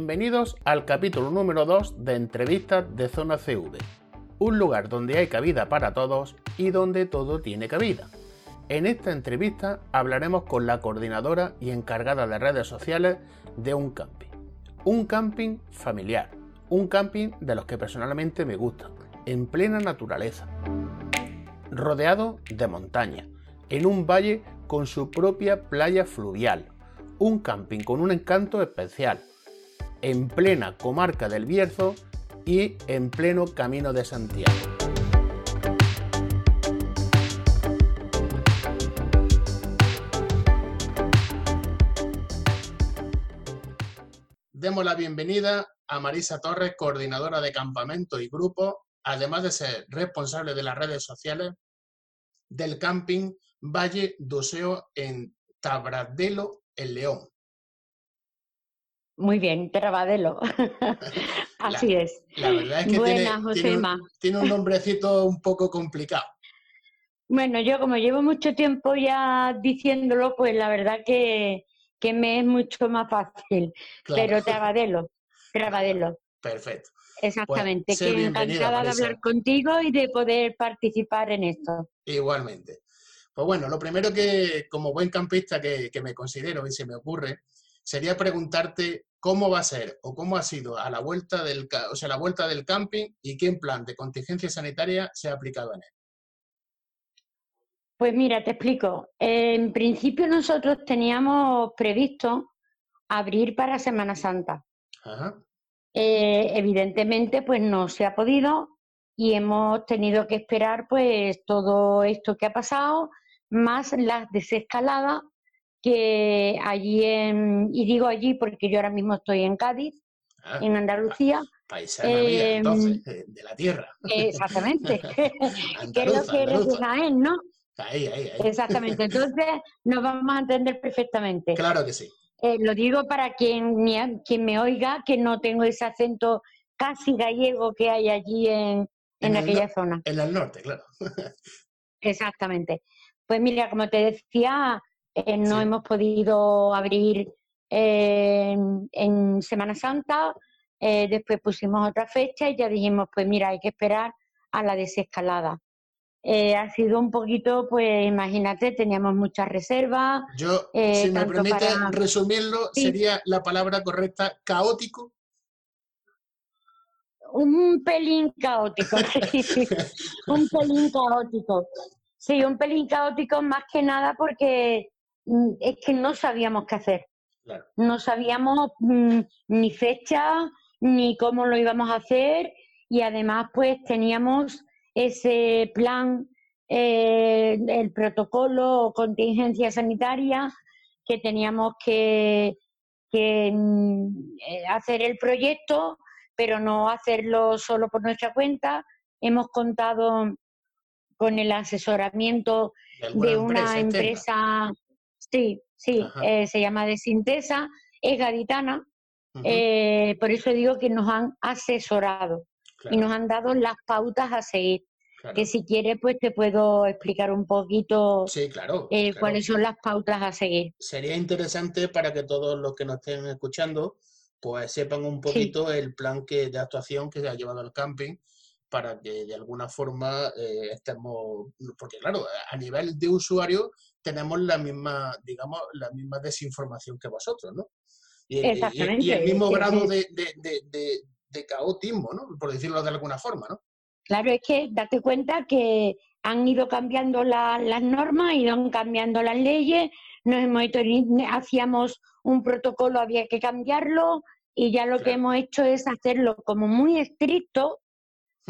Bienvenidos al capítulo número 2 de Entrevistas de Zona CV, un lugar donde hay cabida para todos y donde todo tiene cabida. En esta entrevista hablaremos con la coordinadora y encargada de redes sociales de un camping. Un camping familiar, un camping de los que personalmente me gustan, en plena naturaleza, rodeado de montaña, en un valle con su propia playa fluvial, un camping con un encanto especial, en plena comarca del Bierzo y en pleno camino de Santiago. Demos la bienvenida a Marisa Torres, coordinadora de campamento y grupo, además de ser responsable de las redes sociales del camping Valle Doseo en Tabradelo, el León. Muy bien, Trabadelo. Así es. La verdad es que tiene, tiene, un, nombrecito un poco complicado. Bueno, yo como llevo mucho tiempo ya diciéndolo, pues la verdad que, me es mucho más fácil. Pero Trabadelo, Trabadelo. Perfecto. Exactamente, pues, que encantada de hablar contigo y de poder participar en esto. Igualmente. Pues bueno, lo primero que, como buen campista que, que me considero y se me ocurre, sería preguntarte cómo va a ser o cómo ha sido a la vuelta del, o sea, la vuelta del camping y qué plan de contingencia sanitaria se ha aplicado en él. Pues mira, te explico. En principio nosotros teníamos previsto abrir para Semana Santa. Eh, evidentemente, pues no se ha podido y hemos tenido que esperar pues todo esto que ha pasado, más las desescaladas que allí en, y digo allí porque yo ahora mismo estoy en Cádiz, ah, en Andalucía. Paisana eh, entonces, de la tierra. Exactamente. Creo que eres de Jaén, ¿no? Ahí, ahí, ahí. Exactamente. Entonces nos vamos a entender perfectamente. Claro que sí. Eh, lo digo para quien me, quien me oiga, que no tengo ese acento casi gallego que hay allí en, en, aquella zona. En el norte, claro. Exactamente. Pues mira, como te decía, eh, no hemos podido abrir eh, en Semana Santa, eh, después pusimos otra fecha y ya dijimos, pues mira, hay que esperar a la desescalada. ha sido un poquito, pues imagínate, teníamos muchas reservas. Yo, si me permite resumirlo, sería la palabra correcta, caótico. Un pelín caótico, un pelín caótico. Sí, un pelín caótico más que nada porque es que no sabíamos qué hacer. No sabíamos mm, ni fecha, ni cómo lo íbamos a hacer y además pues teníamos ese plan, eh, el protocolo o contingencia sanitaria que teníamos que, mm, eh, hacer el proyecto, pero no hacerlo solo por nuestra cuenta. Hemos contado con el asesoramiento de, una empresa Sí, sí, eh, se llama Desintesa, es gaditana, eh, por eso digo que nos han asesorado y nos han dado las pautas a seguir. Que si quieres, pues te puedo explicar un poquito sí, claro, eh, cuáles son las pautas a seguir. Sería interesante para que todos los que nos estén escuchando, pues sepan un poquito el plan que, de actuación que se ha llevado al camping para que de alguna forma estemos, porque claro, a nivel de usuario tenemos la misma, digamos, la misma desinformación que vosotros, ¿no? Y, y, el mismo grado de, de, de, caotismo, ¿no? Por decirlo de alguna forma, ¿no? Claro, es que date cuenta que han ido cambiando las normas, ido cambiando las leyes, nos hemos hecho, hacíamos un protocolo, había que cambiarlo, y ya lo que hemos hecho es hacerlo como muy estricto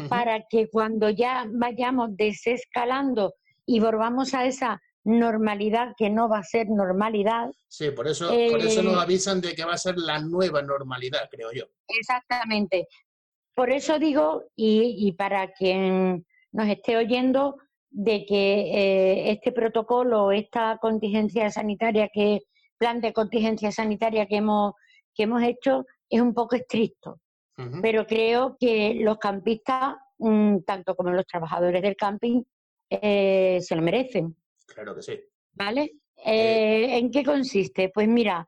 para que cuando ya vayamos desescalando y volvamos a esa normalidad que no va a ser normalidad. Sí, por eso, por eso nos eh, avisan de que va a ser la nueva normalidad, creo yo. Exactamente. Por eso digo, y, para quien nos esté oyendo, de que eh, este protocolo, esta contingencia sanitaria, que plan de contingencia sanitaria que hemos, que hemos hecho, es un poco estricto. Pero creo que los campistas, mm, tanto como los trabajadores del camping, eh, se lo merecen. Claro que sí. ¿Vale? Eh, ¿En qué consiste? Pues mira,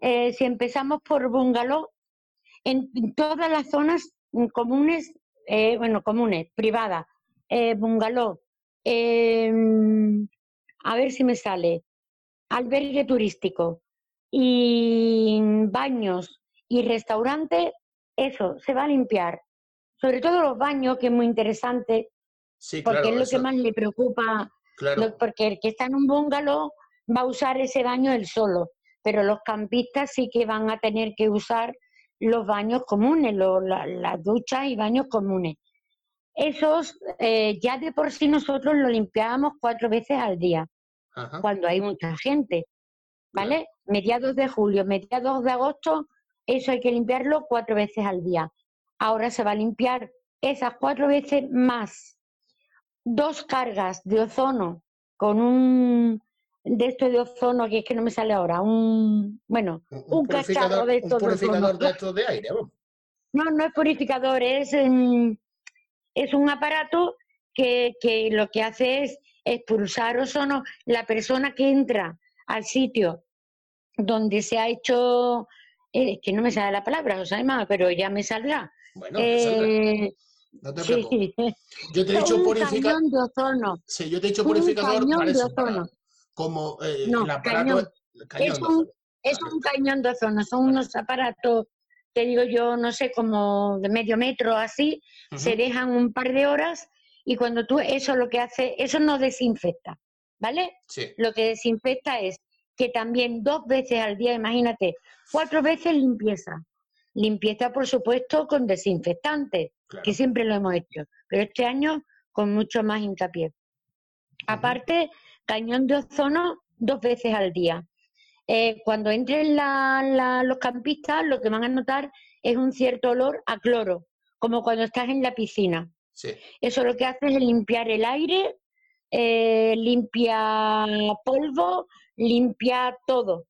eh, si empezamos por bungalow, en todas las zonas comunes, eh, bueno, comunes, privadas, eh, bungalow, a ver si me sale, albergue turístico y baños y restaurantes, eso se va a limpiar. Sobre todo los baños, que es muy interesante, porque es lo que más le preocupa, porque el que está en un bungalow va a usar ese baño él solo, pero los campistas sí que van a tener que usar los baños comunes, las duchas y baños comunes. Esos eh, ya de por sí nosotros lo limpiábamos cuatro veces al día, cuando hay mucha gente, ¿vale? Mediados de julio, mediados de agosto, eso hay que limpiarlo cuatro veces al día. Ahora se va a limpiar esas cuatro veces más dos cargas de ozono con un de esto de ozono, que es que no me sale ahora, un, bueno, un, cacharro de estos un purificador de, estos de aire, No, no es purificador, es, es un aparato que, que lo que hace es expulsar ozono. La persona que entra al sitio donde se ha hecho, eh, que no me sale la palabra, o pero ya me saldrá. Bueno, eh, no te preocupes. Yo te he dicho purificador. Sí, yo te he dicho purificador para eso, como eh, el aparato. Cañón. es, un, es un cañón de ozono, son unos aparatos, te digo yo, no sé, como de medio metro así, se dejan un par de horas y cuando tú, eso lo que hace, eso no desinfecta, ¿vale? Sí. Lo que desinfecta es que también dos veces al día, imagínate, cuatro veces limpieza. Limpieza, por supuesto, con desinfectante, que siempre lo hemos hecho, pero este año con mucho más hincapié. Aparte, cañón de ozono dos veces al día. Eh, cuando entren los campistas, lo que van a notar es un cierto olor a cloro, como cuando estás en la piscina. Eso lo que hace es limpiar el aire, eh, limpia polvo, limpia todo,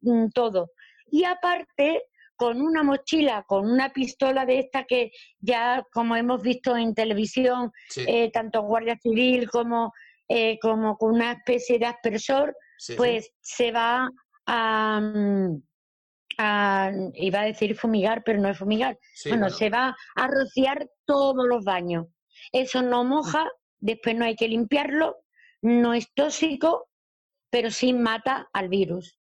mm, todo. Y aparte, con una mochila, con una pistola de esta que ya, como hemos visto en televisión, eh, tanto Guardia Civil como eh, como con una especie de aspersor, pues se va a, iba a decir fumigar, pero no es fumigar, bueno, se va a rociar todos los baños. Eso no moja, después no hay que limpiarlo, no es tóxico, pero sí mata al virus.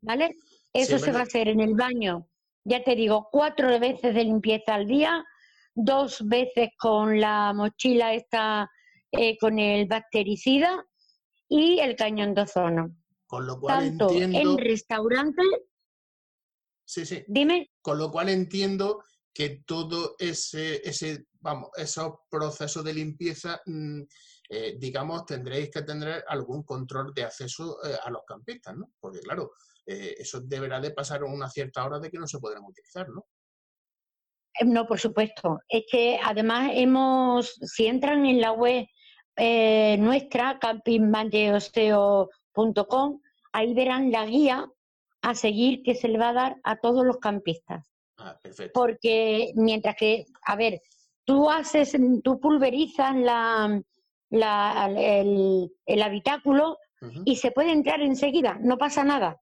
¿Vale? Eso se va a hacer en el baño, ya te digo, cuatro veces de limpieza al día, dos veces con la mochila esta eh, con el bactericida y el cañón de ozono. Con lo cual Tanto entiendo... en restaurantes... Sí, sí. Dime. Con lo cual entiendo que todo ese, ese vamos, esos procesos de limpieza, mm, eh, digamos, tendréis que tener algún control de acceso eh, a los campistas, ¿no? Porque claro, eso deberá de pasar una cierta hora de que no se podrán utilizar, ¿no? No, por supuesto. Es que además hemos, si entran en la web eh, nuestra, campingmangeoseo.com, ahí verán la guía a seguir que se le va a dar a todos los campistas. Ah, perfecto. Porque mientras que, a ver, tú haces, tú pulverizas la, el, habitáculo y se puede entrar enseguida, no pasa nada.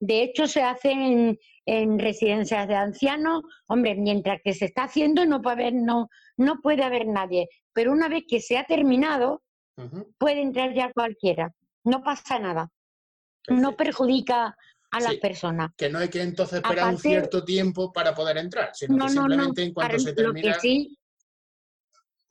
De hecho, se hace en, en, residencias de ancianos. Hombre, mientras que se está haciendo no puede haber, no, no puede haber nadie. Pero una vez que se ha terminado, puede entrar ya cualquiera. No pasa nada. No perjudica a las personas. Que no hay que entonces esperar un cierto tiempo para poder entrar, sino que simplemente en cuanto se termina. sí,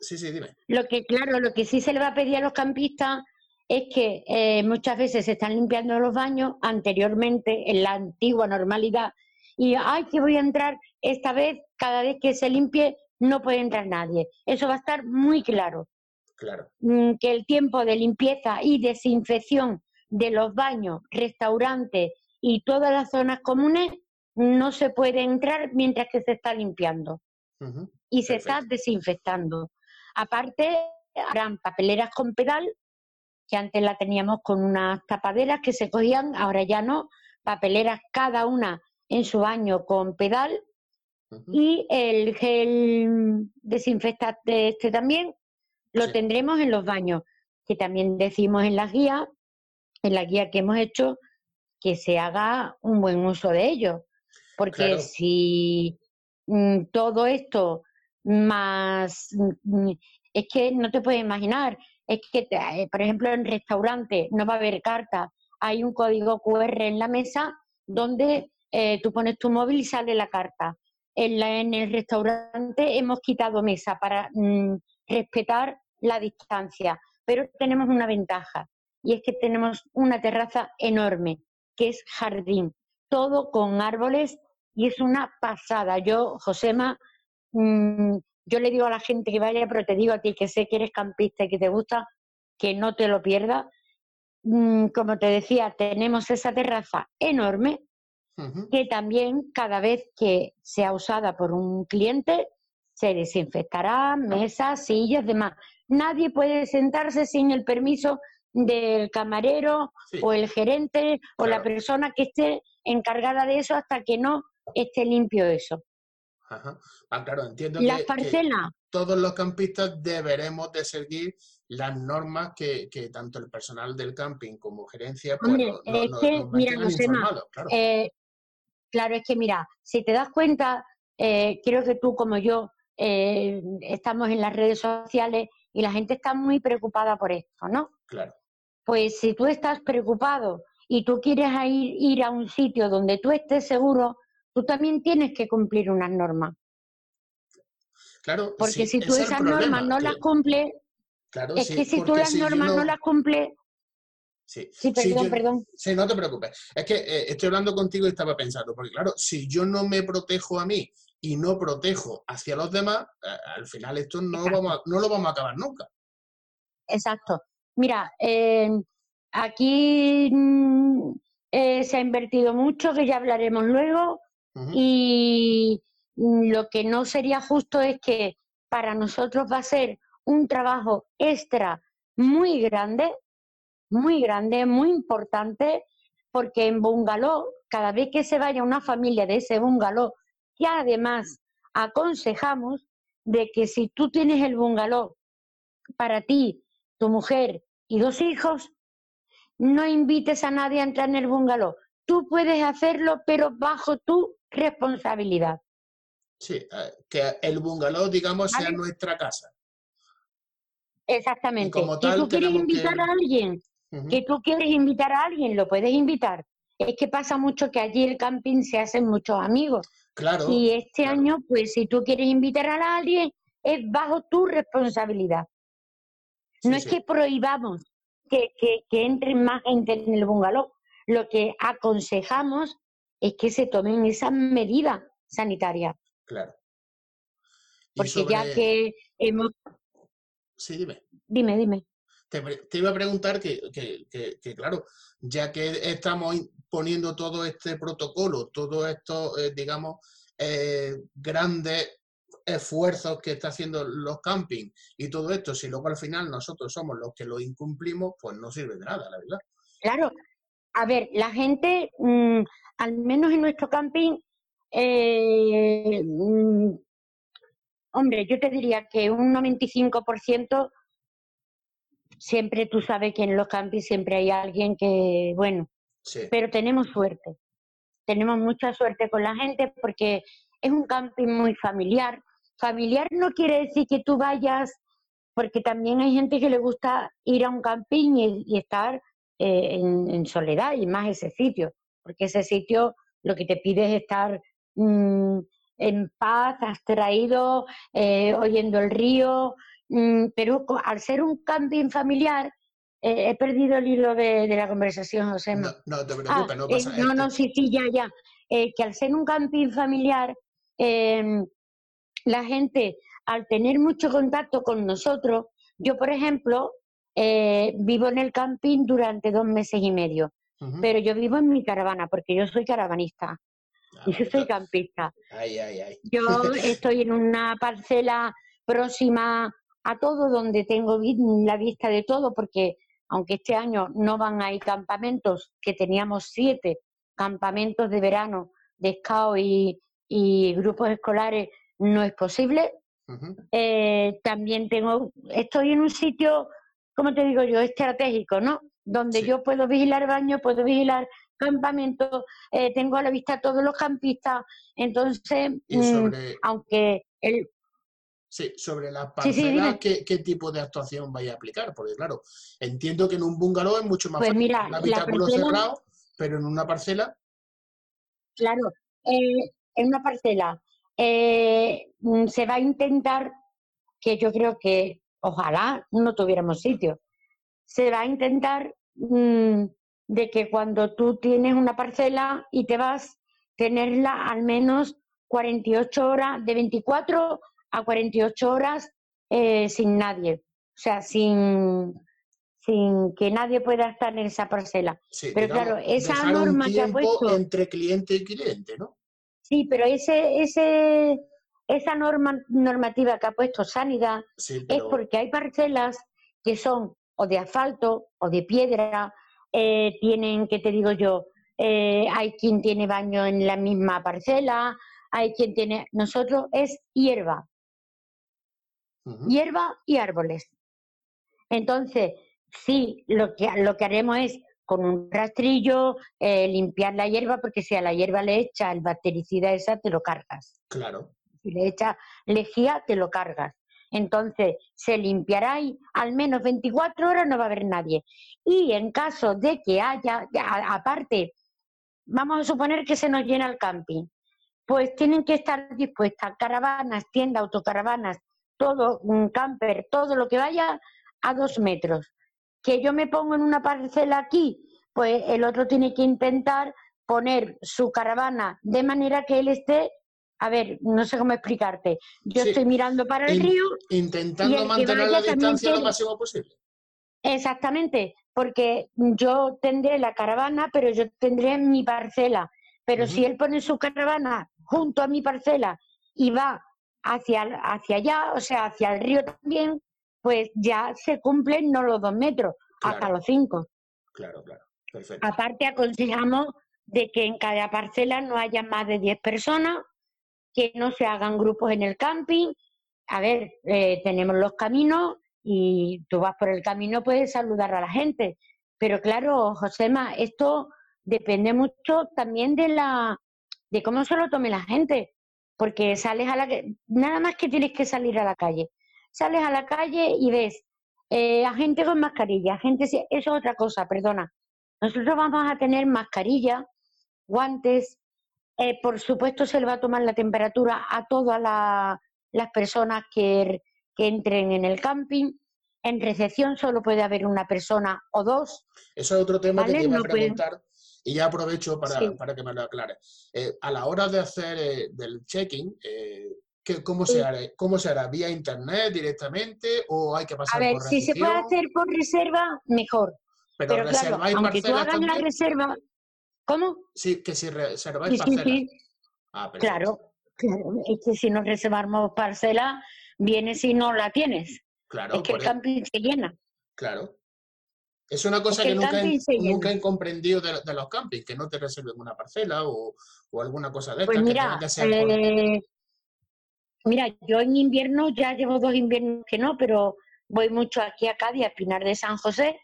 sí, sí, dime. Lo que, claro, lo que sí se le va a pedir a los campistas es que eh, muchas veces se están limpiando los baños anteriormente en la antigua normalidad y ay que voy a entrar esta vez cada vez que se limpie no puede entrar nadie eso va a estar muy claro. Claro. Mm, que el tiempo de limpieza y desinfección de los baños restaurantes y todas las zonas comunes no se puede entrar mientras que se está limpiando. Y se está desinfectando aparte habrán papeleras con pedal que antes la teníamos con unas tapaderas que se cogían, ahora ya no, papeleras cada una en su baño con pedal y el gel desinfectante este también lo tendremos en los baños, que también decimos en las guías, en la guía que hemos hecho, que se haga un buen uso de ellos, Porque si mm, todo esto más, mm, es que no te puedes imaginar, es que, eh, por ejemplo, en restaurante no va a haber carta, hay un código QR en la mesa donde eh, tú pones tu móvil y sale la carta. En, la, en el restaurante hemos quitado mesa para mm, respetar la distancia, pero tenemos una ventaja y es que tenemos una terraza enorme, que es jardín, todo con árboles y es una pasada. Yo, Josema, mm, yo le digo a la gente que vaya, pero te digo a ti que sé que eres campista y que te gusta, que no te lo pierdas. Mm, como te decía, tenemos esa terraza enorme que también cada vez que sea usada por un cliente se desinfectará, mesas, sillas, demás. Nadie puede sentarse sin el permiso del camarero o el gerente o la persona que esté encargada de eso hasta que no esté limpio eso. Ajá. Ah, claro, entiendo que, todos los campistas deberemos de seguir las normas que, tanto el personal del camping como gerencia pues, es que, mira, claro. Eh, claro, es que mira, si te das cuenta, eh, creo que tú como yo eh, estamos en las redes sociales y la gente está muy preocupada por esto, ¿no? Claro. Pues si tú estás preocupado y tú quieres ir, ir a un sitio donde tú estés seguro, tú también tienes que cumplir unas normas. Claro, porque si tú esas normas no las cumples, claro, es que si tú las normas no... las cumples, Sí, sí perdón, perdón. Sí, no te preocupes. Es que eh, estoy hablando contigo y estaba pensando, porque claro, si yo no me protejo a mí y no protejo hacia los demás, eh, al final esto no, vamos no lo vamos a acabar nunca. Exacto. Mira, eh, aquí mm, se ha invertido mucho, que ya hablaremos luego, y lo que no sería justo es que para nosotros va a ser un trabajo extra muy grande, muy grande, muy importante, porque en bungalow, cada vez que se vaya una familia de ese bungalow, y además aconsejamos de que si tú tienes el bungalow para ti, tu mujer y dos hijos, no invites a nadie a entrar en el bungalow. Tú puedes hacerlo, pero bajo tu responsabilidad. Sí, eh, que el bungalow, digamos, sea nuestra casa. Exactamente. Y, tú quieres invitar a alguien, que tú quieres invitar a alguien, lo puedes invitar. Es que pasa mucho que allí el camping se hacen muchos amigos. Claro. Y este año, pues si tú quieres invitar a alguien, es bajo tu responsabilidad. no es que prohibamos que, que, que entren más gente en el bungalow. Lo que aconsejamos es que se tomen esas medidas sanitarias. Claro. Porque ya que hemos... Sí, dime. Dime, dime. Te, iba a preguntar que, claro, ya que estamos poniendo todo este protocolo, todos estos, eh, digamos, eh, grandes esfuerzos que está haciendo los campings y todo esto, si luego al final nosotros somos los que lo incumplimos, pues no sirve de nada, la verdad. Claro, a ver, la gente, mm, al menos en nuestro camping, eh, mm, hombre, yo te diría que un 95% siempre tú sabes que en los campings siempre hay alguien que, bueno, pero tenemos suerte. Tenemos mucha suerte con la gente porque es un camping muy familiar. Familiar no quiere decir que tú vayas, porque también hay gente que le gusta ir a un camping y estar eh, en, soledad y más ese sitio, porque ese sitio lo que te pide es estar mm, en paz, abstraído, eh, oyendo el río, mm, pero al ser un camping familiar, eh, he perdido el hilo de, la conversación, José. No, no te preocupes, no pasa nada. No, no, sí, sí, ya, ya. que al ser un camping familiar, em, la gente, al tener mucho contacto con nosotros, yo, por ejemplo, eh, vivo en el camping durante dos meses y medio, pero yo vivo en mi caravana porque yo soy caravanista. Ah, y yo soy campista. Yo estoy en una parcela próxima a todo donde tengo la vista de todo porque aunque este año no van a ir campamentos, que teníamos siete campamentos de verano de scout y, grupos escolares, no es posible. Eh, también tengo, estoy en un sitio como te digo yo, estratégico, ¿no? Donde yo puedo vigilar baño, puedo vigilar campamentos, eh, tengo a la vista todos los campistas, entonces, mm, aunque el... Sí, sobre la parcela, ¿qué, tipo de actuación vais a aplicar? Porque claro, entiendo que en un bungalow es mucho más pues mira, un habitáculo cerrado, pero en una parcela... Claro, eh, en una parcela eh, mm, se va a intentar, que yo creo que ojalá no tuviéramos sitio, se va a intentar mm, de que cuando tú tienes una parcela y te vas, tenerla al menos 48 horas, de 24 a 48 horas eh, sin nadie, o sea, sin, sin que nadie pueda estar en esa parcela. pero claro, esa norma que ha puesto... Entre cliente y cliente, ¿no? Sí, pero ese, ese, esa norma normativa que ha puesto Sanidad es porque hay parcelas que son o de asfalto o de piedra, eh, tienen, ¿qué te digo yo? Eh, hay quien tiene baño en la misma parcela, hay quien tiene... Nosotros es hierba. Hierba y árboles. Entonces, sí, lo que, lo que haremos es con un rastrillo, eh, limpiar la hierba, porque si a la hierba le echa el bactericida esa, te lo cargas. Claro. Si le echa lejía, te lo cargas. Entonces, se limpiará y al menos 24 horas no va a haber nadie. Y en caso de que haya, aparte, vamos a suponer que se nos llena el camping, pues tienen que estar dispuestas caravanas, tiendas, autocaravanas, todo, un camper, todo lo que vaya a dos metros que yo me pongo en una parcela aquí, pues el otro tiene que intentar poner su caravana de manera que él esté, a ver, no sé cómo explicarte, yo estoy mirando para el río. Intentando mantener la distancia lo máximo posible. Exactamente, porque yo tendré la caravana, pero yo tendré mi parcela. Pero si él pone su caravana junto a mi parcela y va hacia, hacia allá, o sea, hacia el río también, pues ya se cumplen no los dos metros, hasta los cinco. Claro, claro. Perfecto. Aparte aconsejamos de que en cada parcela no haya más de diez personas, que no se hagan grupos en el camping. A ver, eh, tenemos los caminos y tú vas por el camino, puedes saludar a la gente. Pero claro, Josema, esto depende mucho también de la de cómo se lo tome la gente, porque sales a la nada más que tienes que salir a la calle sales a la calle y ves eh, a gente con mascarilla, gente, eso es otra cosa, perdona. Nosotros vamos a tener mascarilla, guantes, eh, por supuesto se le va a tomar la temperatura a todas las personas que, entren en el camping. En recepción solo puede haber una persona o dos. Eso es otro tema que te iba a preguntar. Y ya aprovecho para, para que me lo aclare. Eh, a la hora de hacer del check-in, ¿Cómo se, hará, ¿Cómo se hará? ¿Vía internet directamente o hay que pasar a ver, si se puede hacer por reserva, mejor. Pero, Pero claro, aunque tú hagas la reserva... ¿Cómo? Sí, que si reserváis sí, parcelas. Sí, ah, claro, claro. Es que si no reservamos parcela, viene si no la tienes. Claro. Es que el camping se llena. Claro. Es una cosa que, nunca, he, nunca he comprendido de, los campings, que no te reserven una parcela o, o alguna cosa de pues mira, eh, Mira, yo en invierno ya llevo dos inviernos que no, pero voy mucho aquí a Cádiz, a Pinar de San José,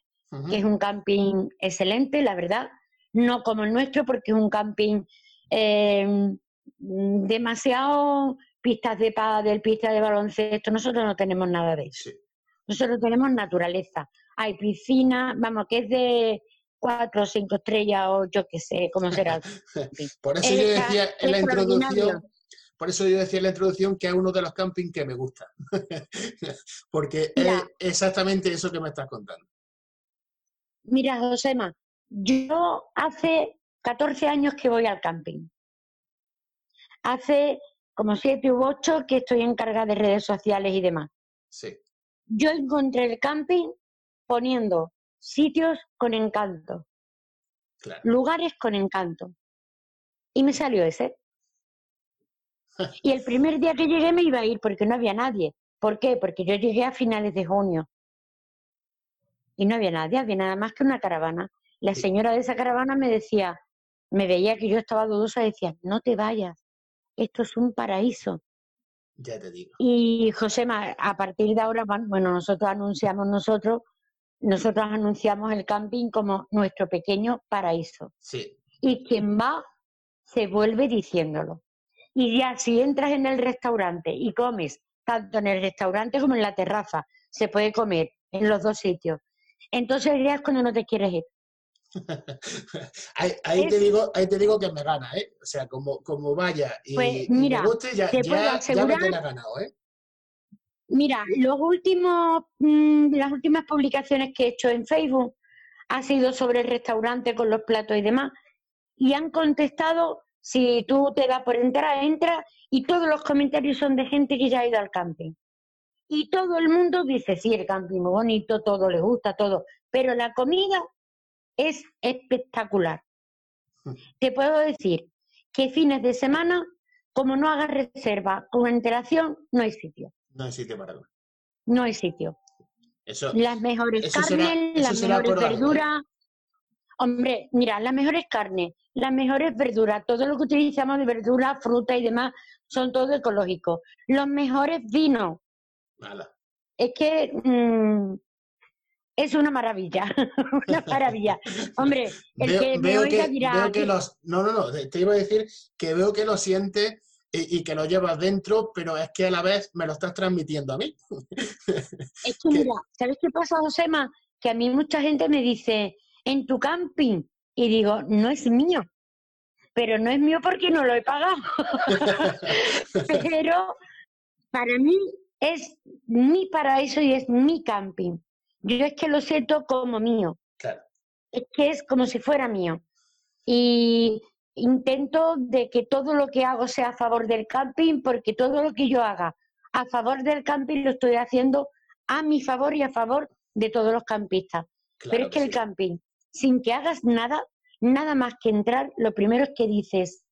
que es un camping excelente, la verdad. No como el nuestro, porque es un camping eh, demasiado pistas de pádel, pistas de baloncesto. Nosotros no tenemos nada de eso. Nosotros tenemos naturaleza. Hay piscina, vamos, que es de cuatro o cinco estrellas o yo qué sé, cómo será. Por eso yo decía en la introducción por eso yo decía en la introducción que es uno de los campings que me gusta, porque es exactamente eso que me estás contando. Mira, Josema, yo hace 14 años que voy al camping. Hace como 7 u 8 que estoy encargada de redes sociales y demás. Sí. Yo encontré el camping poniendo sitios con encanto, lugares con encanto. Y me salió ese. Y el primer día que llegué me iba a ir porque no había nadie. ¿Por qué? Porque yo llegué a finales de junio. Y no había nadie, había nada más que una caravana. La señora de esa caravana me decía, me veía que yo estaba dudosa, decía, no te vayas, esto es un paraíso. Ya te digo. Y Josema, a partir de ahora, bueno, nosotros anunciamos nosotros, nosotros anunciamos el camping como nuestro pequeño paraíso. Sí. Y quien va se vuelve diciéndolo. Y ya si entras en el restaurante y comes, tanto en el restaurante como en la terraza, se puede comer en los dos sitios. Entonces ya es cuando no te quieres ir. ahí, te digo, ahí te digo que me gana, ¿eh? O sea, como, como vaya y, pues me guste, ya, ya, me tiene ganado, ¿eh? Mira, los últimos, mm, las últimas publicaciones que he hecho en Facebook ha sido sobre el restaurante con los platos y demás. Y han contestado, si tú te das por entrar, entra, y todos los comentarios son de gente que ya ha ido al camping. Y todo el mundo dice, sí, el camping muy bonito, todo le gusta, todo. Pero la comida es espectacular. Hmm. Te puedo decir que fines de semana, como no hagas reserva con antelación, no hay sitio. No hay sitio para comer. No hay sitio. las mejores carnes, las mejores verduras. Hombre, mira, las mejores carnes, las mejores verduras, todo lo que utilizamos de verdura, fruta y demás, son todo ecológicos. Los mejores vinos. Es que mm, es una maravilla, una maravilla. Hombre, el que me oiga dirá... que los, no, no, no, te iba a decir que veo que lo siente y, que lo llevas dentro, pero es que a la vez me lo estás transmitiendo a mí. Es que mira, ¿sabes qué pasa, Josema? Que a mí mucha gente me dice, en tu camping, y digo, no es mío, pero no es mío porque no lo he pagado. pero para mí es mi paraíso y es mi camping. Yo es que lo siento como mío. Es que es como si fuera mío. Y intento de que todo lo que hago sea a favor del camping, porque todo lo que yo haga a favor del camping lo estoy haciendo a mi favor y a favor de todos los campistas. Pero es que el camping, sin que hagas nada, nada más que entrar, lo primero es que dices,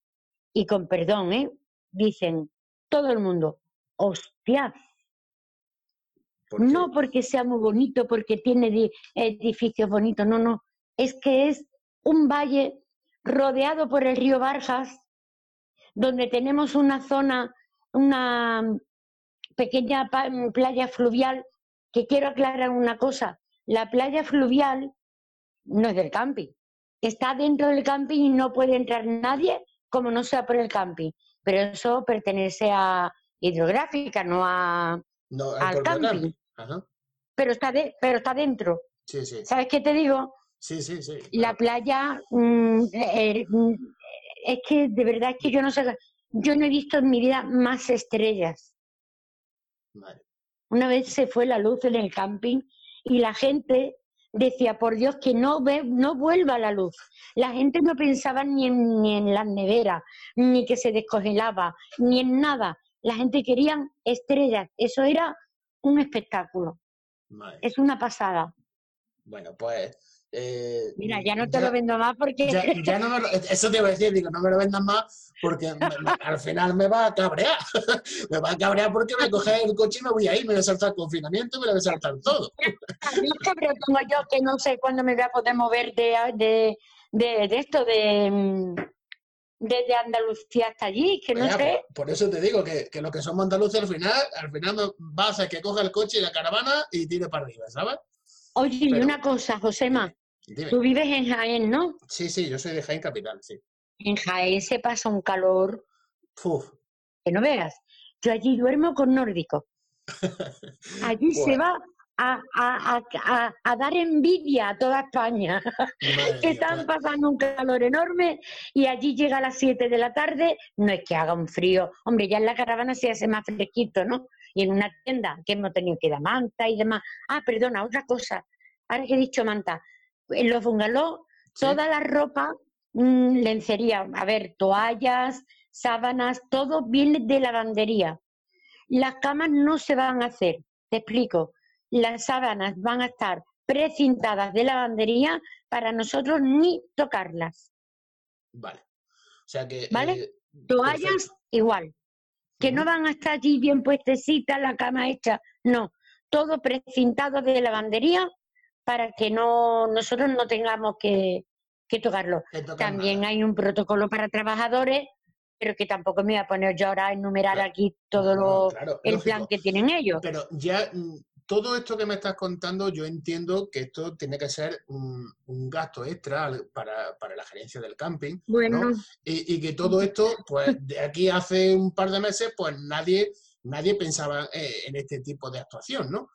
y con perdón, ¿eh? dicen todo el mundo, hostia, no porque sea muy bonito, porque tiene edificios bonitos, no, no. Es que es un valle rodeado por el río Barjas, donde tenemos una zona, una pequeña playa fluvial, que quiero aclarar una cosa, la playa fluvial no es del camping, está dentro del camping y no puede entrar nadie como no sea por el camping, pero eso pertenece a hidrográfica, no a, al camping. Pero, está de, pero está dentro. ¿Sabes qué te digo? Sí, sí, sí. La playa, mm, eh, mm, es que de verdad es que yo no sé, yo no he visto en mi vida más estrellas. Una vez se fue la luz en el camping y la gente decía, por Dios, que no, ve, no vuelva la luz. La gente no pensaba ni en, ni en las neveras, ni que se descongelaba, ni en nada. La gente quería estrellas. Eso era un espectáculo. Es una pasada. Bueno, pues... Eh, Mira, ya no te lo vendo más porque... Ya, no me lo, eso te iba a decir, digo, no me lo vendas más porque al final me va a cabrear. me va a cabrear porque me coge el coche y me voy a ir, me voy a saltar el confinamiento, me voy a saltar todo. no cabreo tengo yo que no sé cuándo me voy a poder mover de, de, de, de esto, de mm, desde Andalucía hasta allí, que no sé. Por, eso te digo que, que los que somos andaluces al final, al final vas a que coja el coche y la caravana y tire para arriba, ¿sabes? Oye, y una cosa, Josema, tú vives en Jaén, ¿no? Sí, sí, yo soy de Jaén Capital, sí. En Jaén se pasa un calor que no veas. Yo allí duermo con nórdico. Allí se va a, a, a, a, dar envidia a toda España, que están pasando un calor enorme y allí llega a las 7 de la tarde, no es que haga un frío, hombre, ya en la caravana se hace más fresquito, ¿no? Y en una tienda que hemos tenido que dar manta y demás. Ah, perdona, otra cosa, ahora que he dicho manta, en los bungalows, toda la ropa, mmm, lencería, a ver, toallas, sábanas, todo viene de lavandería. Las camas no se van a hacer, te explico las sábanas van a estar precintadas de lavandería para nosotros ni tocarlas. Vale. O sea que. ¿Vale? Eh, Toallas igual. Que no van a estar allí bien puestecitas, la cama hecha. No. Todo precintado de lavandería para que no nosotros no tengamos que, tocarlo. También hay un protocolo para trabajadores, pero que tampoco me voy a poner yo ahora a enumerar aquí todo lo, el plan que tienen ellos. Pero ya todo esto que me estás contando, yo entiendo que esto tiene que ser un, gasto extra para, la gerencia del camping. Bueno. Y, que todo esto, pues de aquí hace un par de meses, pues nadie, nadie pensaba eh, en este tipo de actuación, ¿no?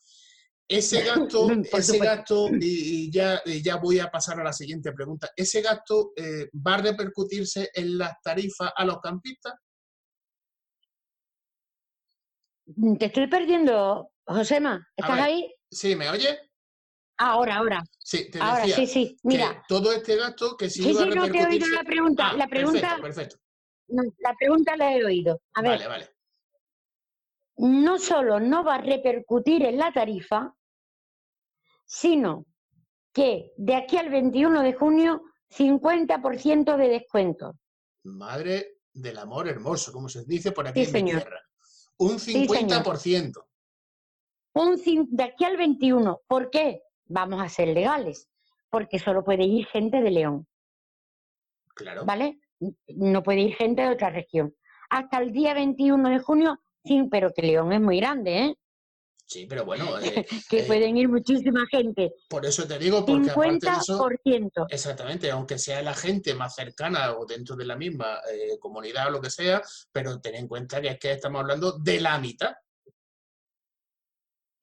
Ese gasto, ese gasto, y, ya, ya voy a pasar a la siguiente pregunta, ¿ese gasto eh, va a repercutirse en las tarifas a los campistas? Te estoy perdiendo, Josema. ¿Estás ahí? Sí, ¿me oye? Ahora, ahora. Sí, te ahora, sí, sí. Mira. todo este gasto que si sí, sí, no te he oído la pregunta. Ah, la pregunta. Perfecto, la pregunta la he oído. A ver. Vale, vale. No solo no va a repercutir en la tarifa, sino que de aquí al 21 de junio, 50% de descuento. Madre del amor hermoso, como se dice por aquí en mi tierra. Un 50%. Un, de aquí al 21. ¿Por qué? Vamos a ser legales. Porque solo puede ir gente de León. Claro. ¿Vale? No puede ir gente de otra región. Hasta el día 21 de junio, sí, pero que León es muy grande, ¿eh? Sí, pero bueno. Eh, que eh, pueden ir muchísima gente. Por eso te digo, porque 50%. exactamente, aunque sea la gente más cercana o dentro de la misma eh, comunidad o lo que sea, pero ten en cuenta que es que estamos hablando de la mitad.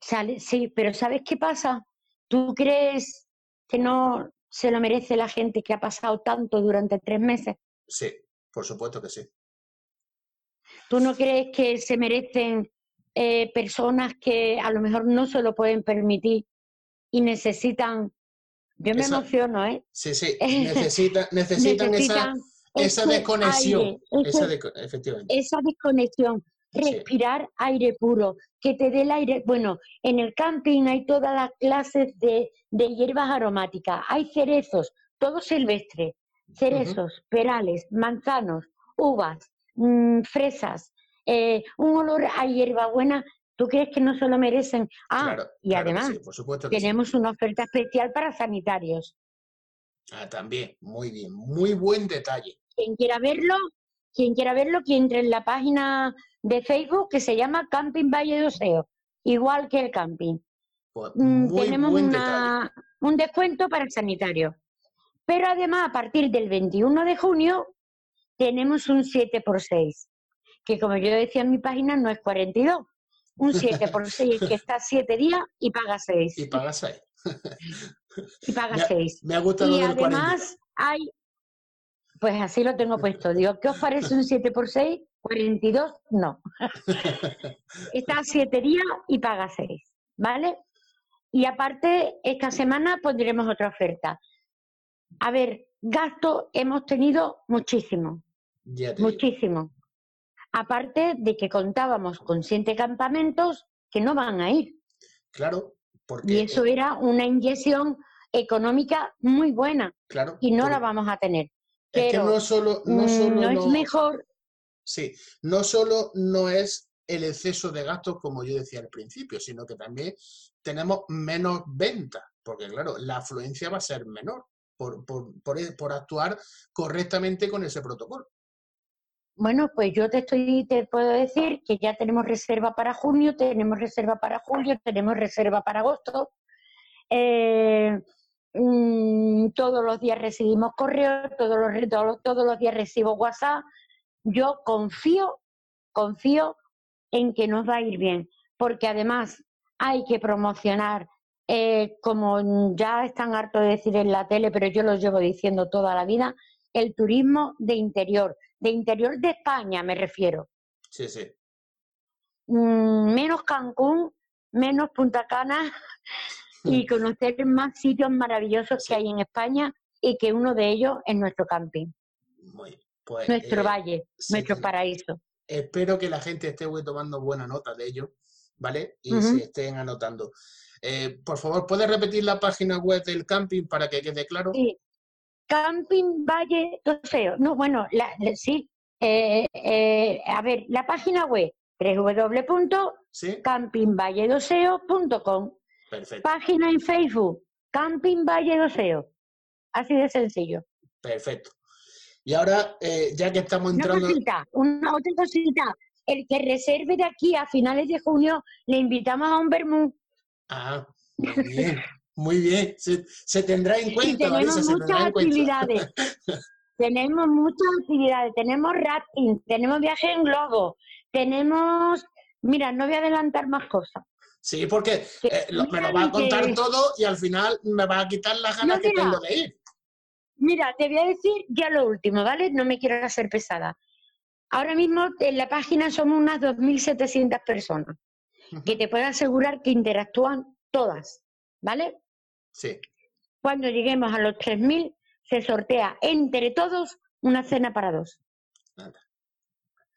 Sale, sí, pero ¿sabes qué pasa? ¿Tú crees que no se lo merece la gente que ha pasado tanto durante tres meses? Sí, por supuesto que sí. ¿Tú no crees que se merecen eh, personas que a lo mejor no se lo pueden permitir y necesitan, yo me emociono, ¿eh? Sí, sí, necesitan, necesitan, esa, esa desconexión, esa, efectivamente. esa desconexión, respirar aire puro, que te dé el aire. Bueno, en el camping hay todas las clases de, de hierbas aromáticas, hay cerezos, todo silvestre, cerezos, perales, manzanos, uvas, mm, fresas, eh, un olor a hierbabuena, ¿tú crees que no se lo merecen? Ah, y además tenemos una oferta especial para sanitarios. Ah, también, muy bien, muy buen detalle. Quien quiera verlo, quien quiera verlo, que entre en la página de Facebook que se llama Camping Valle de Oseo, igual que el camping. Pues mm, tenemos un descuento para el sanitario. Pero además, a partir del 21 de junio, tenemos un 7 x 6 que como yo decía en mi página no es 42. Un 7 por 6 es que está 7 días y paga 6. Y paga 6. y paga 6. Me ha gustado Y además hay, pues así lo tengo puesto. Digo, ¿qué os parece un 7 por 6? 42, no. está 7 días y paga 6, ¿vale? Y aparte, esta semana pondremos otra oferta. A ver, gasto hemos tenido muchísimo. muchísimo. Aparte de que contábamos con siete campamentos que no van a ir. Claro, porque... Y eso era una inyección económica muy buena. Claro. Y no la vamos a tener. Pero no solo, no, solo es mejor. Sí, no solo no es el exceso de gastos, como yo decía al principio, sino que también tenemos menos ventas, porque claro, la afluencia va a ser menor por, por, por actuar correctamente con ese protocolo. Bueno, pues yo te estoy, te puedo decir que ya tenemos reserva para junio, tenemos reserva para julio, tenemos reserva para agosto. Eh, mm, todos los días recibimos correo, todos los, todos, todos los días recibo WhatsApp. Yo confío, confío en que nos va a ir bien, porque además hay que promocionar, eh, como ya están hartos de decir en la tele, pero yo lo llevo diciendo toda la vida, el turismo de interior de interior de España me refiero. Sí, sí. Mm, menos Cancún, menos Punta Cana y conocer más sitios maravillosos que hay en España y que uno de ellos es nuestro camping. Pues, nuestro eh, valle, nuestro paraíso. Espero que la gente esté tomando buena nota de ello, ¿vale? Y se estén anotando. Eh, por favor, ¿puedes repetir la página web del camping para que quede claro? Sí, Camping Valle Doseo. No, bueno, sí. Eh, eh, a ver, la página web www.campingvalledoseo.com. Perfecto. Página en Facebook, Camping Valle Doseo. Así de sencillo. Perfecto. Y ahora, eh, ya que estamos entrando. Una cosita, una otra cosita. El que reserve de aquí a finales de junio, le invitamos a un vermú Ah, muy bien, muy bien. Se, tendrá en cuenta, y tenemos muchas actividades. tenemos muchas actividades. Tenemos rafting, tenemos viaje en globo, tenemos... Mira, no voy a adelantar más cosas. Sí, porque eh, me lo va a contar todo y al final me va a quitar las ganas que tengo de ir. Mira, te voy a decir ya lo último, ¿vale? No me quiero hacer pesada. Ahora mismo en la página somos unas 2.700 personas, que te puedo asegurar que interactúan todas, ¿vale? Sí. Cuando lleguemos a los 3.000, se sortea entre todos una cena para dos.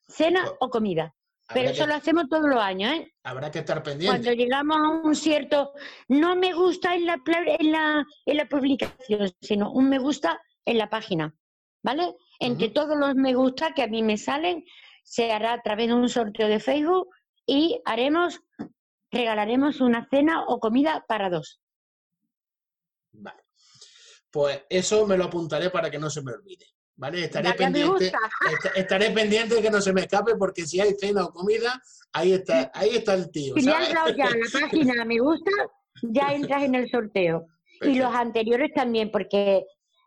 Cena pues o comida. Pero eso lo hacemos todos los años, ¿eh? Habrá que estar pendiente. Cuando llegamos a un cierto, no me gusta en la, en la, en la publicación, sino un me gusta en la página, ¿vale? Entre todos los me gusta que a mí me salen, se hará a través de un sorteo de Facebook y haremos, regalaremos una cena o comida para dos. Vale. Pues eso me lo apuntaré para que no se me olvide. ¿Vale? Estaré pendiente, estaré pendiente de que no se me escape porque si hay cena o comida, ahí está, ahí está el tío. Si le has dado ya la página me gusta, ya entras en el sorteo. Y los anteriores también, porque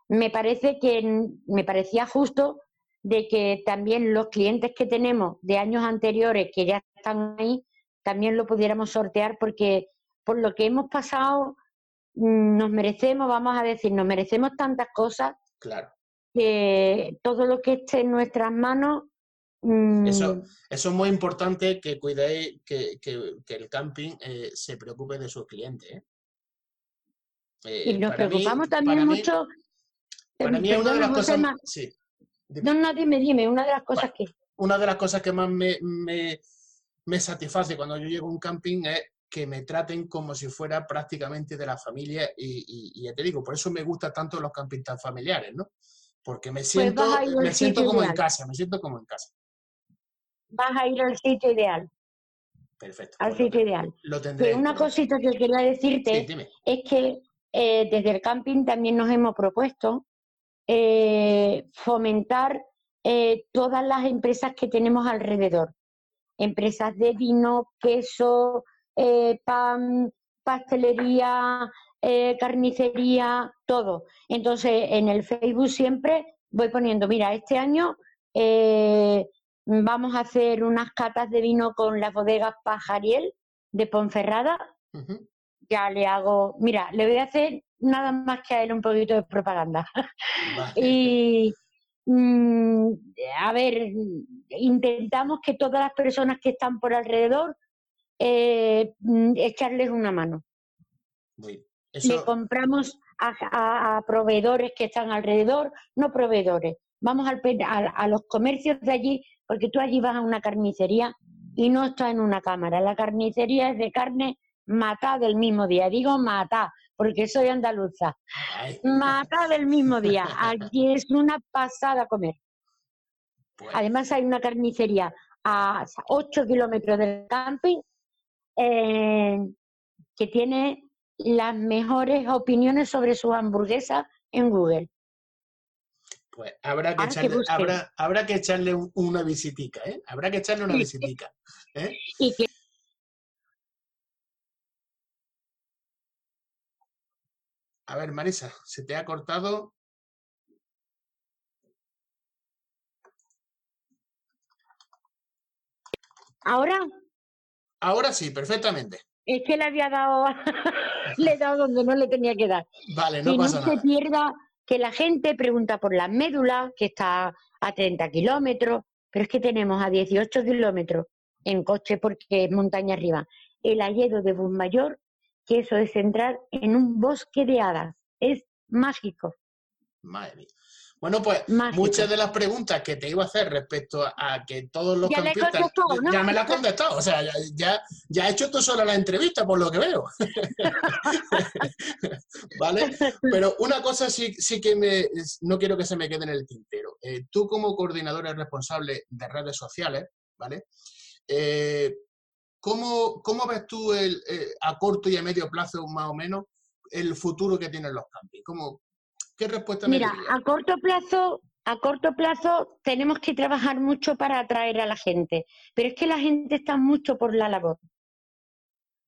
me parece que me parecía justo de que también los clientes que tenemos de años anteriores que ya están ahí, también lo pudiéramos sortear porque por lo que hemos pasado mm, nos merecemos, vamos a decir, nos merecemos tantas cosas. Claro que todo lo que esté en nuestras manos. Mm, eso, eso es muy importante que cuidéis, que, el camping eh, se preocupe de sus clientes. ¿eh? y eh, nos preocupamos también mucho. para mí es una de las cosas. sí, no, no, dime, dime, una de las cosas que. Una de las cosas que más me, me satisface cuando yo llego a un camping es que me traten como si fuera prácticamente de la familia y, y, ya te digo, por eso me gustan tanto los campings tan familiares, ¿no? Porque me pues siento, me siento como en casa, me siento como en casa. Vas a ir al sitio ideal. Perfecto. Al pues sitio ideal. Lo tendré. una cosita que quería decirte es que eh, desde el camping también nos hemos propuesto eh, fomentar eh, todas las empresas que tenemos alrededor. Empresas de vino, queso, pan, pastelería, eh, carnicería, todo. Entonces, en el Facebook siempre voy poniendo, mira, este año eh, vamos a hacer unas catas de vino con las bodegas Pajariel de Ponferrada. Ya le hago, mira, le voy a hacer nada más que a él un poquito de propaganda. y mm, a ver, intentamos que todas las personas que están por alrededor eh, mm, echarles una mano. Le compramos a, proveedores que están alrededor, no proveedores. Vamos al, a, los comercios de allí, porque tú allí vas a una carnicería y no estás en una cámara. La carnicería es de carne mata del mismo día. Digo mata, porque soy andaluza. Mata del mismo día. Allí es una pasada comer. Pues Además hay una carnicería a 8 kilómetros del camping eh, que tiene las mejores opiniones sobre su hamburguesa en Google. Pues habrá que, echarle, habrá, que echarle una visitica, ¿eh? Habrá que echarle una visitica. ¿eh? A ver, Marisa, se te ha cortado. ¿Ahora? Ahora sí, perfectamente. Es que le había dado, le he dado donde no le tenía que dar. Vale, no pasa no se pierda que la gente pregunta por la médula, que está a 30 kilómetros, pero es que tenemos a 18 kilómetros en coche porque es montaña arriba. El Alledo de Mayor, que eso es entrar en un bosque de hadas. Es mágico. Madre mía. Bueno, pues muchas de las preguntas que te iba a hacer respecto a, que todos los ya campistas... Ya me las has contestado, o sea, ya, ya, hecho tú sola la entrevista, por lo que veo. ¿Vale? Pero una cosa sí, sí que me, no quiero que se me quede en el tintero. Eh, tú como coordinadora responsable de redes sociales, ¿vale? Eh, ¿cómo, ves tú el, eh, a corto y a medio plazo más o menos el futuro que tienen los campings? ¿Cómo, ¿Qué respuesta Mira, a corto plazo, a corto plazo tenemos que trabajar mucho para atraer a la gente, pero es que la gente está mucho por la labor.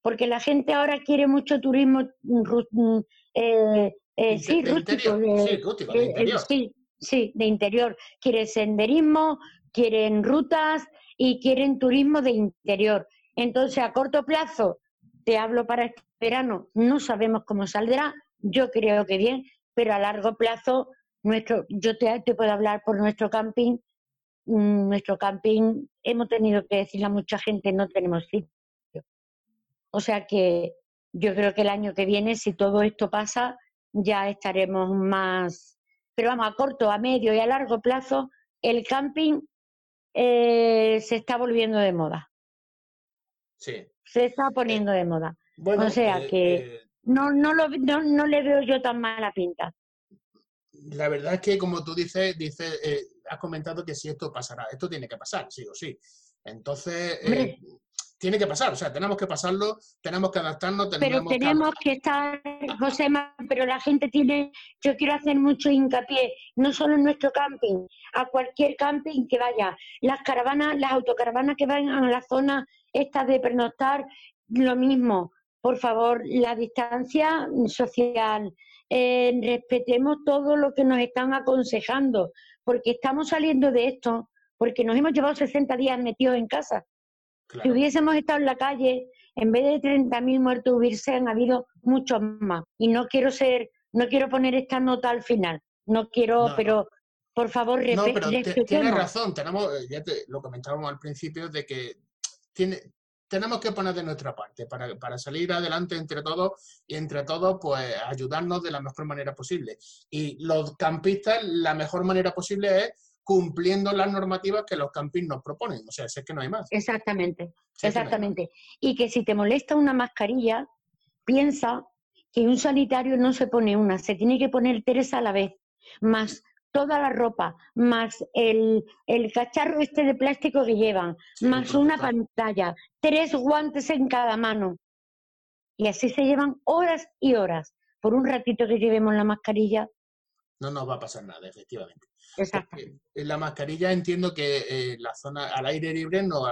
porque la gente ahora quiere mucho turismo mm, eh, eh, sí, rústico, sí, sí, de interior. Quiere senderismo, quieren rutas y quieren turismo de interior. Entonces, a corto plazo, te hablo para este verano, no sabemos cómo saldrá, yo creo que bien, pero a largo plazo, nuestro, yo te, te puedo hablar por nuestro camping, mm, nuestro camping, hemos tenido que decirle a mucha gente, no tenemos sitio. O sea que yo creo que el año que viene, si todo esto pasa, ya estaremos más, pero vamos, a corto, a medio y a largo plazo, el camping eh, se está volviendo de moda. Sí. Se está poniendo de moda. o sea eh, que eh, no, no, lo, no, le veo yo tan mala pinta. La verdad es que, como tú dices, dices has comentado que si esto pasará, esto tiene que pasar, sí o sí. Entonces, tiene que pasar, o sea, tenemos que pasarlo, tenemos que adaptarnos. Tenemos pero tenemos que... estar, José, pero la gente tiene, yo quiero hacer mucho hincapié, no solo en nuestro camping, a cualquier camping que vaya, las caravanas, las autocaravanas que vayan a la zona esta de pernoctar, lo mismo, por favor, la distancia social, eh, respetemos todo lo que nos están aconsejando, porque estamos saliendo de esto, porque nos hemos llevado 60 días metidos en casa si hubiésemos estado en la calle, en vez de 30.000 muertos hubiesen habido muchos más. Y no quiero ser, no quiero poner esta nota al final. No quiero, pero por favor, No, pero tienes razón. Tenemos, eh, ya te, lo comentábamos al principio, de que tiene, tenemos que poner de nuestra parte para, para, salir adelante entre todos y entre todos pues ayudarnos de la mejor manera posible. Y los campistas, la mejor manera posible es cumpliendo las normativas que los campings nos proponen. O sea, es que no hay más. Exactamente, exactamente. y que si te molesta una mascarilla, piensa que un sanitario no se pone una, se tiene que poner tres a la vez, más toda la ropa, más el, cacharro este de plástico que llevan, más una pantalla, tres guantes en cada mano. Y así se llevan horas y horas. Por un ratito que llevemos la mascarilla. No nos va a pasar nada, efectivamente. Exacto. La mascarilla entiendo que eh, la zona al aire libre no,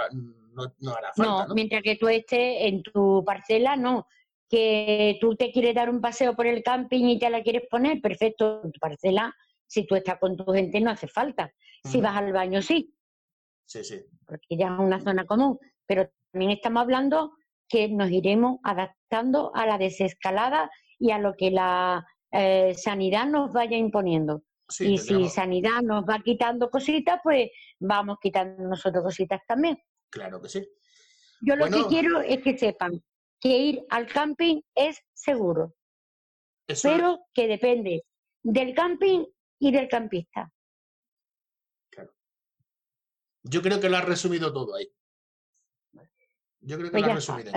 no, hará falta. No, mientras que tú estés en tu parcela, no. Que tú te quieres dar un paseo por el camping y te la quieres poner, perfecto, en tu parcela, si tú estás con tu gente no hace falta. Si vas al baño, sí. Sí, sí. Porque ya es una zona común. Pero también estamos hablando que nos iremos adaptando a la desescalada y a lo que la eh, sanidad nos vaya imponiendo y si Sanidad nos va quitando cositas, pues vamos quitando nosotros cositas también. Claro que sí. Yo lo que quiero es que sepan que ir al camping es seguro, pero que depende del camping y del campista. Claro. Yo creo que lo has resumido todo ahí. Yo creo que pues lo has resumido.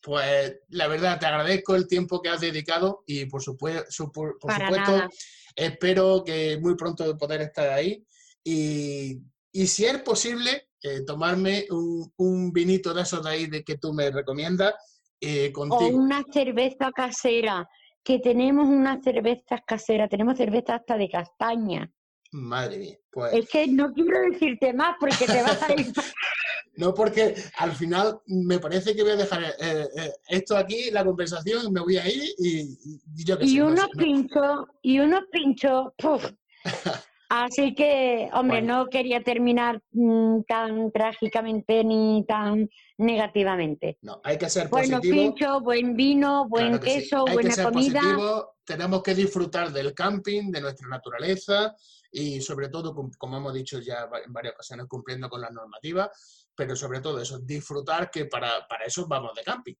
Pues la verdad, te agradezco el tiempo que has dedicado y por, supuesto, por, supuesto espero que muy pronto poder estar ahí y, si es posible, eh, tomarme un, vinito de esos de ahí de que tú me recomiendas eh, contigo. O una cerveza casera, que tenemos unas cervezas caseras, tenemos cerveza hasta de castaña. Madre mía, pues... Es que no quiero decirte más porque te vas a ir... No, porque al final me parece que voy a dejar eh, eh, esto aquí, la conversación, me voy a ir y, yo que y unos pinchos, y unos pinchos, Así que, hombre, no quería terminar mm, tan trágicamente ni tan negativamente. No, hay que ser positivo. Bueno, pincho, buen vino, buen queso, buena que ser comida. Positivo. Tenemos que disfrutar del camping, de nuestra naturaleza y sobre todo, como hemos dicho ya en varias ocasiones, cumpliendo con las normativas, pero sobre todo eso, disfrutar que para, para eso vamos de camping.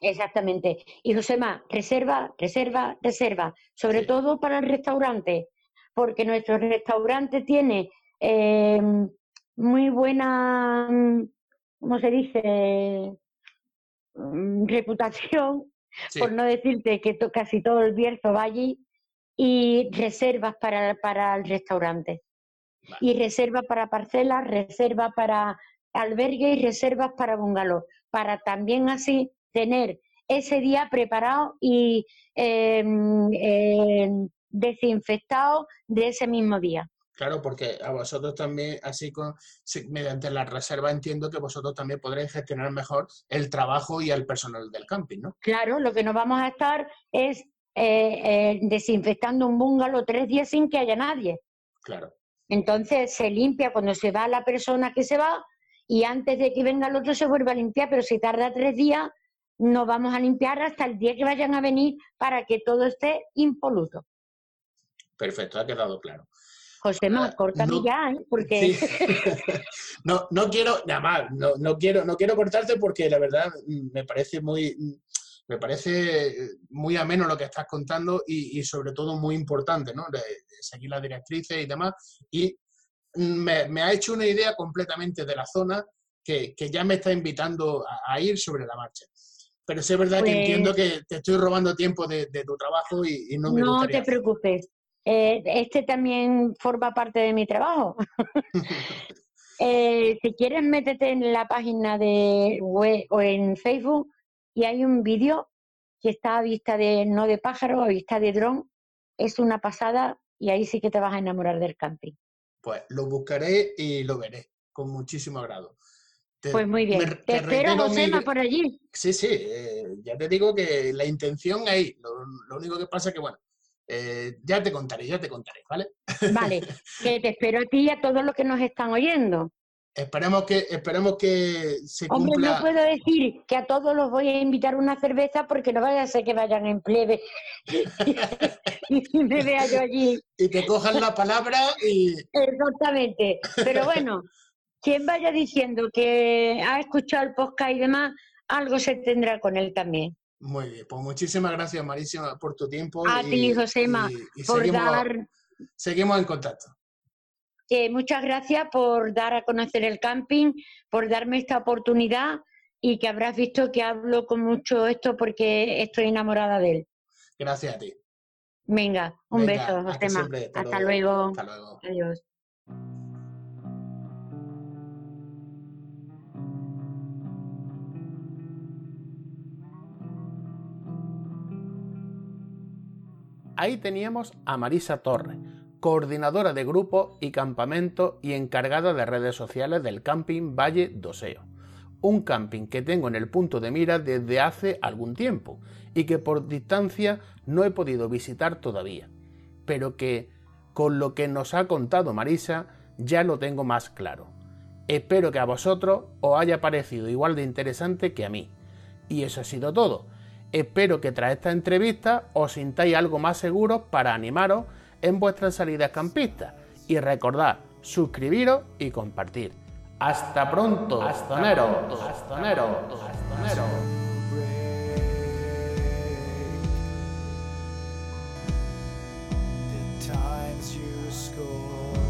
Exactamente. Y Josema, reserva, reserva, reserva, sobre todo para el restaurante, porque nuestro restaurante tiene eh, muy buena, ¿cómo se dice? Mm, reputación, por no decirte que casi todo el Bierzo va allí, y reservas para, para el restaurante. Y reservas para parcelas, reservas para albergue y reservas para bungalow, para también así tener ese día preparado y em, desinfectado de ese mismo día. Claro, porque a vosotros también, así con, mediante la reserva, entiendo que vosotros también podréis gestionar mejor el trabajo y el personal del camping, ¿no? Claro, lo que no vamos a estar es eh, eh, desinfectando un bungalow tres días sin que haya nadie. Claro. Entonces se limpia cuando se va la persona que se va y antes de que venga el otro se vuelve a limpiar, pero si tarda tres días, no vamos a limpiar hasta el día que vayan a venir para que todo esté impoluto. Perfecto, ha quedado claro. José, más, ah, córtame ya, ¿eh? porque... no, no quiero, nada más, no, no, quiero, no quiero cortarte porque la verdad me parece muy, me parece muy ameno lo que estás contando y, sobre todo muy importante, ¿no? De, seguir las directrices y demás. Y me, me, ha hecho una idea completamente de la zona que, que ya me está invitando a, ir sobre la marcha. Pero sí es verdad que entiendo pues que te estoy robando tiempo de, de tu trabajo y, no me No te preocupes. Eh, este también forma parte de mi trabajo. Eh, si quieres, métete en la página de web o en Facebook y hay un vídeo que está a vista de, no de pájaro, a vista de dron. Es una pasada y ahí sí que te vas a enamorar del camping. Pues lo buscaré y lo veré con muchísimo agrado. pues muy bien. te, espero, Josema, por allí. Sí, sí, eh, ya te digo que la intención ahí. Lo, lo único que pasa es que, bueno, eh, ya te contaré, ya te contaré, ¿vale? Vale, que te espero a ti y a todos los que nos están oyendo. Esperemos que, esperemos que se Hombre, no puedo decir que a todos los voy a invitar una cerveza porque no vaya a ser que vayan en plebe y me vea yo allí. Y te cojan la palabra y... Exactamente. Pero bueno, quien vaya diciendo que ha escuchado el podcast y demás, algo se tendrá con él también. Muy bien, pues muchísimas gracias Marísima por tu tiempo. A ti, Josema, por seguimos, dar... Seguimos en contacto. muchas gracias por dar a conocer el camping, por darme esta oportunidad y que habrás visto que hablo con mucho esto porque estoy enamorada de él. Gracias a ti. Venga, un beso, Josema. hasta, luego. Hasta luego. Adiós. Ahí teníamos a Marisa Torres, coordinadora de grupo y campamento y encargada de redes sociales del camping Valle Doseo. Un camping que tengo en el punto de mira desde hace algún tiempo y que por distancia no he podido visitar todavía, pero que con lo que nos ha contado Marisa ya lo tengo más claro. Espero que a vosotros os haya parecido igual de interesante que a mí. Y eso ha sido todo. Espero que tras esta entrevista os sintáis algo más seguros para animaros en vuestras salidas campistas. Y recordad, suscribiros y compartir. Hasta pronto, astonero, astonero, astonero. times you